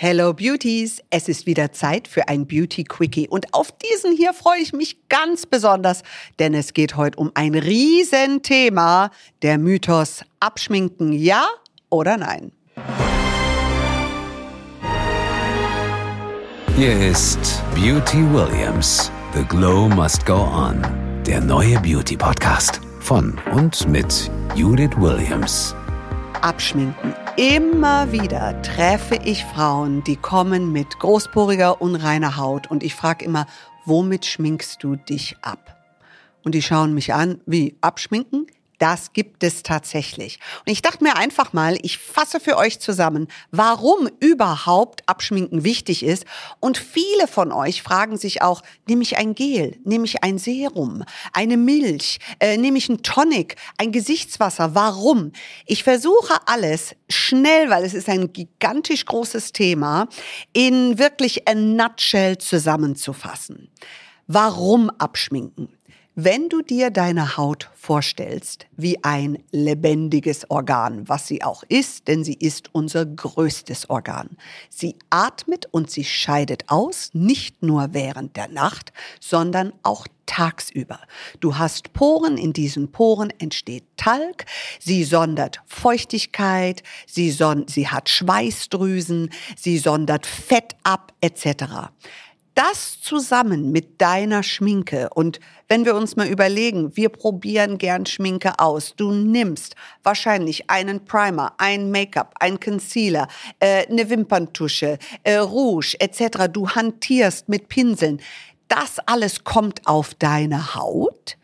Hello Beauties, es ist wieder Zeit für ein Beauty Quickie und auf diesen hier freue ich mich ganz besonders, denn es geht heute um ein Riesenthema, der Mythos Abschminken, ja oder nein? Hier ist Beauty Williams, The Glow Must Go On, der neue Beauty Podcast von und mit Judith Williams. Abschminken Immer wieder treffe ich Frauen, die kommen mit großporiger, unreiner Haut und ich frage immer, womit schminkst du dich ab? Und die schauen mich an, wie abschminken? Das gibt es tatsächlich. Und ich dachte mir einfach mal, ich fasse für euch zusammen, warum überhaupt Abschminken wichtig ist. Und viele von euch fragen sich auch, nehme ich ein Gel, nehme ich ein Serum, eine Milch, äh, nehme ich ein Tonic, ein Gesichtswasser, warum? Ich versuche alles schnell, weil es ist ein gigantisch großes Thema, in wirklich a nutshell zusammenzufassen. Warum abschminken? Wenn du dir deine Haut vorstellst wie ein lebendiges Organ, was sie auch ist, denn sie ist unser größtes Organ. Sie atmet und sie scheidet aus, nicht nur während der Nacht, sondern auch tagsüber. Du hast Poren, in diesen Poren entsteht Talg, sie sondert Feuchtigkeit, sie, son sie hat Schweißdrüsen, sie sondert Fett ab etc das zusammen mit deiner Schminke und wenn wir uns mal überlegen, wir probieren gern Schminke aus. Du nimmst wahrscheinlich einen Primer, ein Make-up, ein Concealer, äh, eine Wimperntusche, äh, Rouge etc. Du hantierst mit Pinseln. Das alles kommt auf deine Haut.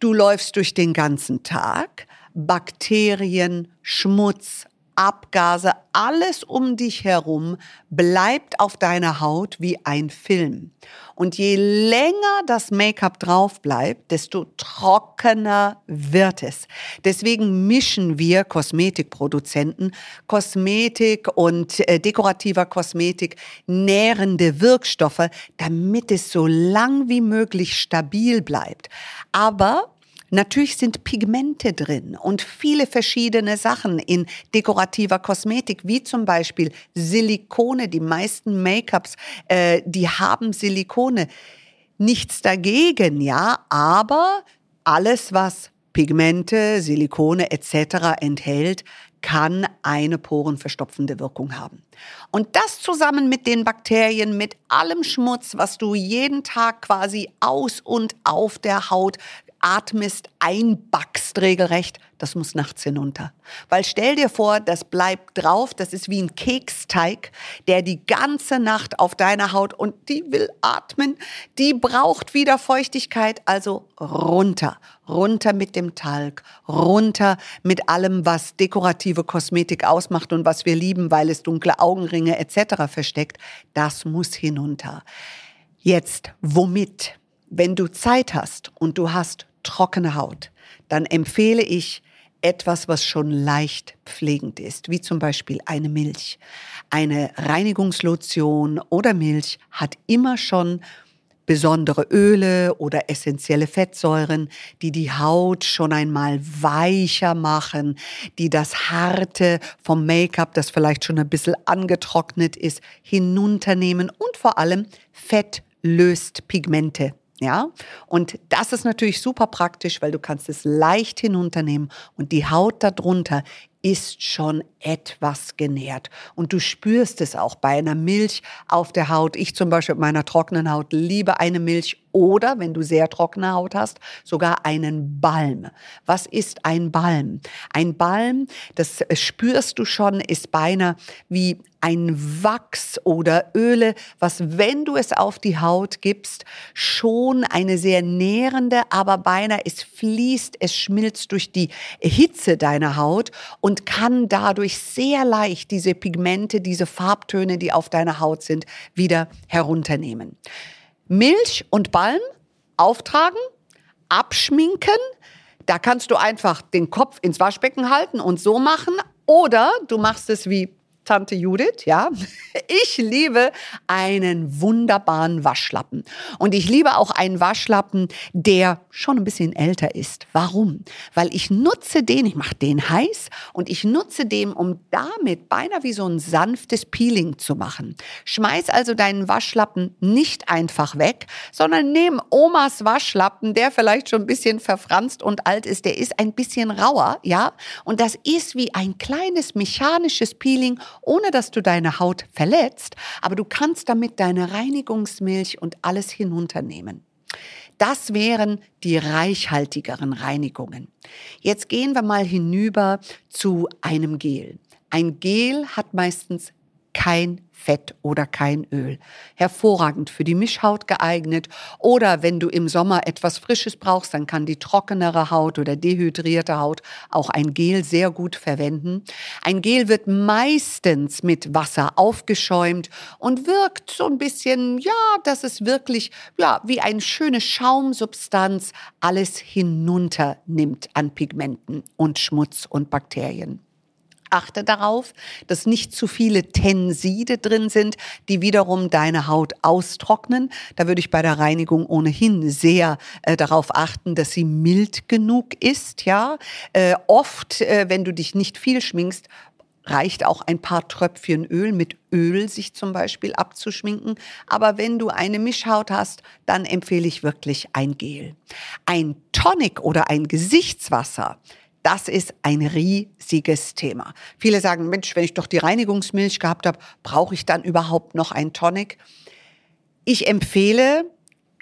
Du läufst durch den ganzen Tag. Bakterien, Schmutz, Abgase, alles um dich herum bleibt auf deiner Haut wie ein Film. Und je länger das Make-up drauf bleibt, desto trockener wird es. Deswegen mischen wir Kosmetikproduzenten Kosmetik und äh, dekorativer Kosmetik nährende Wirkstoffe, damit es so lang wie möglich stabil bleibt. Aber Natürlich sind Pigmente drin und viele verschiedene Sachen in dekorativer Kosmetik, wie zum Beispiel Silikone. Die meisten Make-ups, äh, die haben Silikone. Nichts dagegen, ja, aber alles, was Pigmente, Silikone etc. enthält, kann eine porenverstopfende Wirkung haben. Und das zusammen mit den Bakterien, mit allem Schmutz, was du jeden Tag quasi aus und auf der Haut atmest, einbackst regelrecht, das muss nachts hinunter. Weil stell dir vor, das bleibt drauf, das ist wie ein Keksteig, der die ganze Nacht auf deiner Haut und die will atmen, die braucht wieder Feuchtigkeit, also runter, runter mit dem Talg, runter mit allem, was dekorative Kosmetik ausmacht und was wir lieben, weil es dunkle Augenringe etc. versteckt, das muss hinunter. Jetzt, womit? Wenn du Zeit hast und du hast trockene Haut, dann empfehle ich etwas, was schon leicht pflegend ist, wie zum Beispiel eine Milch. Eine Reinigungslotion oder Milch hat immer schon besondere Öle oder essentielle Fettsäuren, die die Haut schon einmal weicher machen, die das Harte vom Make-up, das vielleicht schon ein bisschen angetrocknet ist, hinunternehmen und vor allem Fett löst Pigmente ja, und das ist natürlich super praktisch, weil du kannst es leicht hinunternehmen und die Haut darunter ist schon etwas genährt. Und du spürst es auch bei einer Milch auf der Haut. Ich zum Beispiel mit meiner trockenen Haut liebe eine Milch oder, wenn du sehr trockene Haut hast, sogar einen Balm. Was ist ein Balm? Ein Balm, das spürst du schon, ist beinahe wie ein Wachs oder Öle, was, wenn du es auf die Haut gibst, schon eine sehr nährende, aber beinahe es fließt, es schmilzt durch die Hitze deiner Haut und kann dadurch sehr leicht diese Pigmente, diese Farbtöne, die auf deiner Haut sind, wieder herunternehmen. Milch und Balm auftragen, abschminken. Da kannst du einfach den Kopf ins Waschbecken halten und so machen. Oder du machst es wie Tante Judith, ja. Ich liebe einen wunderbaren Waschlappen. Und ich liebe auch einen Waschlappen, der schon ein bisschen älter ist. Warum? Weil ich nutze den, ich mache den heiß und ich nutze den, um damit beinahe wie so ein sanftes Peeling zu machen. Schmeiß also deinen Waschlappen nicht einfach weg, sondern nimm Omas Waschlappen, der vielleicht schon ein bisschen verfranst und alt ist, der ist ein bisschen rauer, ja. Und das ist wie ein kleines mechanisches Peeling ohne dass du deine Haut verletzt, aber du kannst damit deine Reinigungsmilch und alles hinunternehmen. Das wären die reichhaltigeren Reinigungen. Jetzt gehen wir mal hinüber zu einem Gel. Ein Gel hat meistens kein Fett oder kein Öl. Hervorragend für die Mischhaut geeignet. Oder wenn du im Sommer etwas Frisches brauchst, dann kann die trockenere Haut oder dehydrierte Haut auch ein Gel sehr gut verwenden. Ein Gel wird meistens mit Wasser aufgeschäumt und wirkt so ein bisschen, ja, dass es wirklich, ja, wie eine schöne Schaumsubstanz alles hinunternimmt an Pigmenten und Schmutz und Bakterien. Achte darauf, dass nicht zu viele Tenside drin sind, die wiederum deine Haut austrocknen. Da würde ich bei der Reinigung ohnehin sehr äh, darauf achten, dass sie mild genug ist. Ja, äh, oft, äh, wenn du dich nicht viel schminkst, reicht auch ein paar Tröpfchen Öl mit Öl sich zum Beispiel abzuschminken. Aber wenn du eine Mischhaut hast, dann empfehle ich wirklich ein Gel. Ein Tonic oder ein Gesichtswasser das ist ein riesiges Thema. Viele sagen, Mensch, wenn ich doch die Reinigungsmilch gehabt habe, brauche ich dann überhaupt noch ein Tonic? Ich empfehle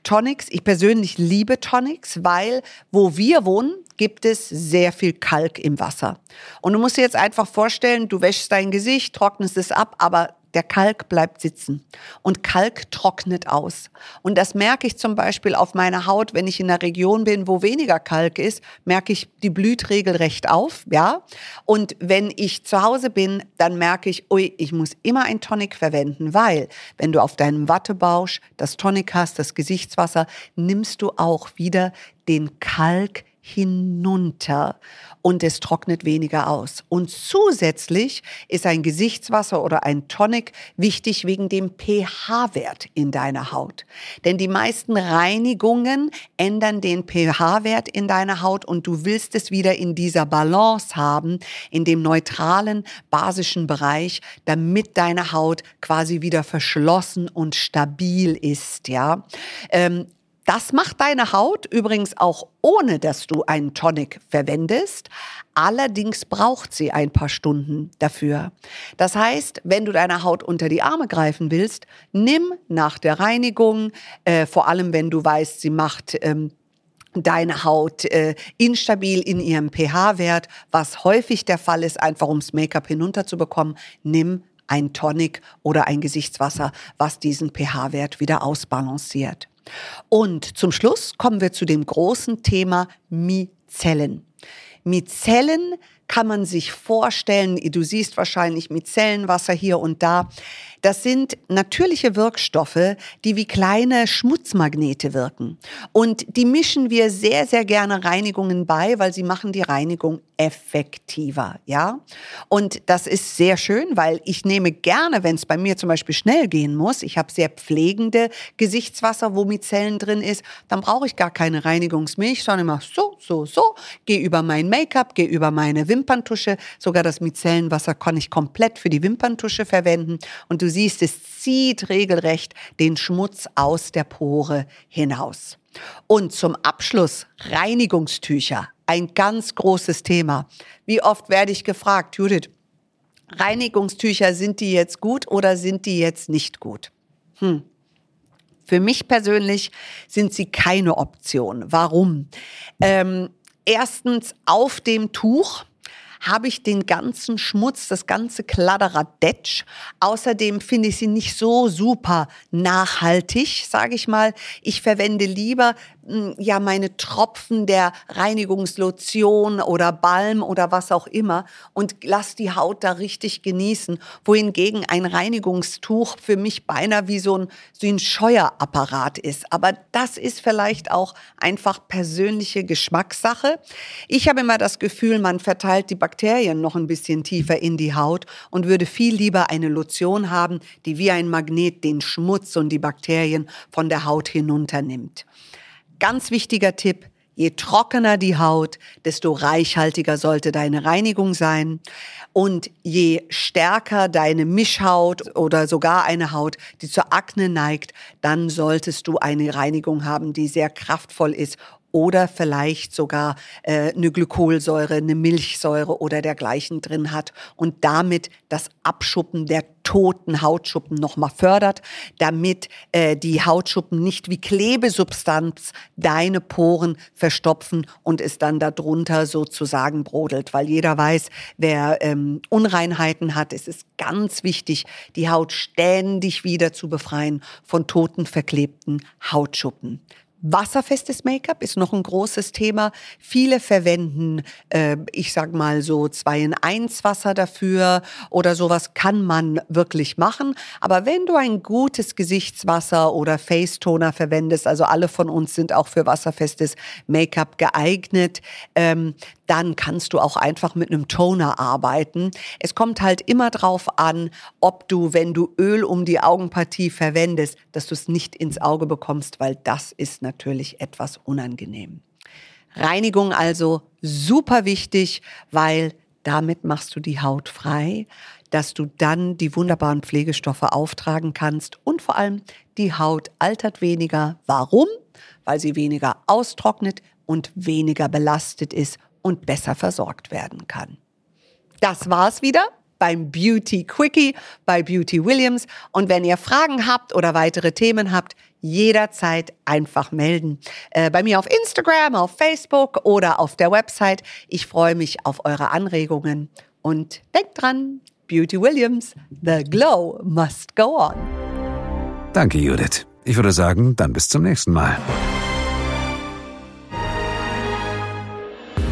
Tonics. Ich persönlich liebe Tonics, weil wo wir wohnen, gibt es sehr viel Kalk im Wasser. Und du musst dir jetzt einfach vorstellen, du wäschst dein Gesicht, trocknest es ab, aber der Kalk bleibt sitzen und Kalk trocknet aus. Und das merke ich zum Beispiel auf meiner Haut, wenn ich in einer Region bin, wo weniger Kalk ist, merke ich, die blüht regelrecht auf, ja. Und wenn ich zu Hause bin, dann merke ich, ui, ich muss immer ein Tonic verwenden, weil wenn du auf deinem Wattebausch das Tonic hast, das Gesichtswasser, nimmst du auch wieder den Kalk hinunter und es trocknet weniger aus. Und zusätzlich ist ein Gesichtswasser oder ein Tonic wichtig wegen dem pH-Wert in deiner Haut. Denn die meisten Reinigungen ändern den pH-Wert in deiner Haut und du willst es wieder in dieser Balance haben, in dem neutralen, basischen Bereich, damit deine Haut quasi wieder verschlossen und stabil ist, ja. Ähm, das macht deine Haut übrigens auch ohne, dass du einen Tonic verwendest. Allerdings braucht sie ein paar Stunden dafür. Das heißt, wenn du deiner Haut unter die Arme greifen willst, nimm nach der Reinigung, äh, vor allem wenn du weißt, sie macht ähm, deine Haut äh, instabil in ihrem pH-Wert, was häufig der Fall ist, einfach ums Make-up hinunterzubekommen, nimm ein Tonic oder ein Gesichtswasser, was diesen pH-Wert wieder ausbalanciert. Und zum Schluss kommen wir zu dem großen Thema Mizellen. Mizellen kann man sich vorstellen, du siehst wahrscheinlich Mizellenwasser hier und da. Das sind natürliche Wirkstoffe, die wie kleine Schmutzmagnete wirken. Und die mischen wir sehr, sehr gerne Reinigungen bei, weil sie machen die Reinigung effektiver, ja. Und das ist sehr schön, weil ich nehme gerne, wenn es bei mir zum Beispiel schnell gehen muss, ich habe sehr pflegende Gesichtswasser, wo Mizellen drin ist, dann brauche ich gar keine Reinigungsmilch, sondern immer so, so, so, gehe über mein Make-up, gehe über meine Wimperntusche, sogar das Micellenwasser kann ich komplett für die Wimperntusche verwenden und du siehst, es zieht regelrecht den Schmutz aus der Pore hinaus. Und zum Abschluss Reinigungstücher. Ein ganz großes Thema. Wie oft werde ich gefragt, Judith, Reinigungstücher, sind die jetzt gut oder sind die jetzt nicht gut? Hm. Für mich persönlich sind sie keine Option. Warum? Ähm, erstens auf dem Tuch habe ich den ganzen Schmutz, das ganze Kladderadatsch. Außerdem finde ich sie nicht so super nachhaltig, sage ich mal. Ich verwende lieber hm, ja meine Tropfen der Reinigungslotion oder Balm oder was auch immer und lass die Haut da richtig genießen. Wohingegen ein Reinigungstuch für mich beinahe wie so ein, so ein Scheuerapparat ist. Aber das ist vielleicht auch einfach persönliche Geschmackssache. Ich habe immer das Gefühl, man verteilt die Bakterien noch ein bisschen tiefer in die Haut und würde viel lieber eine Lotion haben, die wie ein Magnet den Schmutz und die Bakterien von der Haut hinunternimmt. Ganz wichtiger Tipp, Je trockener die Haut, desto reichhaltiger sollte deine Reinigung sein. Und je stärker deine Mischhaut oder sogar eine Haut, die zur Akne neigt, dann solltest du eine Reinigung haben, die sehr kraftvoll ist oder vielleicht sogar äh, eine Glykolsäure, eine Milchsäure oder dergleichen drin hat und damit das Abschuppen der toten Hautschuppen nochmal fördert, damit äh, die Hautschuppen nicht wie Klebesubstanz deine Poren verstopfen und es dann darunter sozusagen brodelt. Weil jeder weiß, wer ähm, Unreinheiten hat, es ist ganz wichtig, die Haut ständig wieder zu befreien von toten, verklebten Hautschuppen. Wasserfestes Make-up ist noch ein großes Thema. Viele verwenden, äh, ich sag mal so zwei in eins Wasser dafür oder sowas kann man wirklich machen. Aber wenn du ein gutes Gesichtswasser oder Face-Toner verwendest, also alle von uns sind auch für wasserfestes Make-up geeignet, ähm, dann kannst du auch einfach mit einem Toner arbeiten. Es kommt halt immer drauf an, ob du, wenn du Öl um die Augenpartie verwendest, dass du es nicht ins Auge bekommst, weil das ist natürlich etwas unangenehm. Reinigung also super wichtig, weil damit machst du die Haut frei, dass du dann die wunderbaren Pflegestoffe auftragen kannst und vor allem die Haut altert weniger. Warum? Weil sie weniger austrocknet und weniger belastet ist und besser versorgt werden kann. Das war's wieder beim Beauty Quickie bei Beauty Williams. Und wenn ihr Fragen habt oder weitere Themen habt, jederzeit einfach melden. Äh, bei mir auf Instagram, auf Facebook oder auf der Website. Ich freue mich auf eure Anregungen. Und denkt dran, Beauty Williams, the glow must go on. Danke, Judith. Ich würde sagen, dann bis zum nächsten Mal.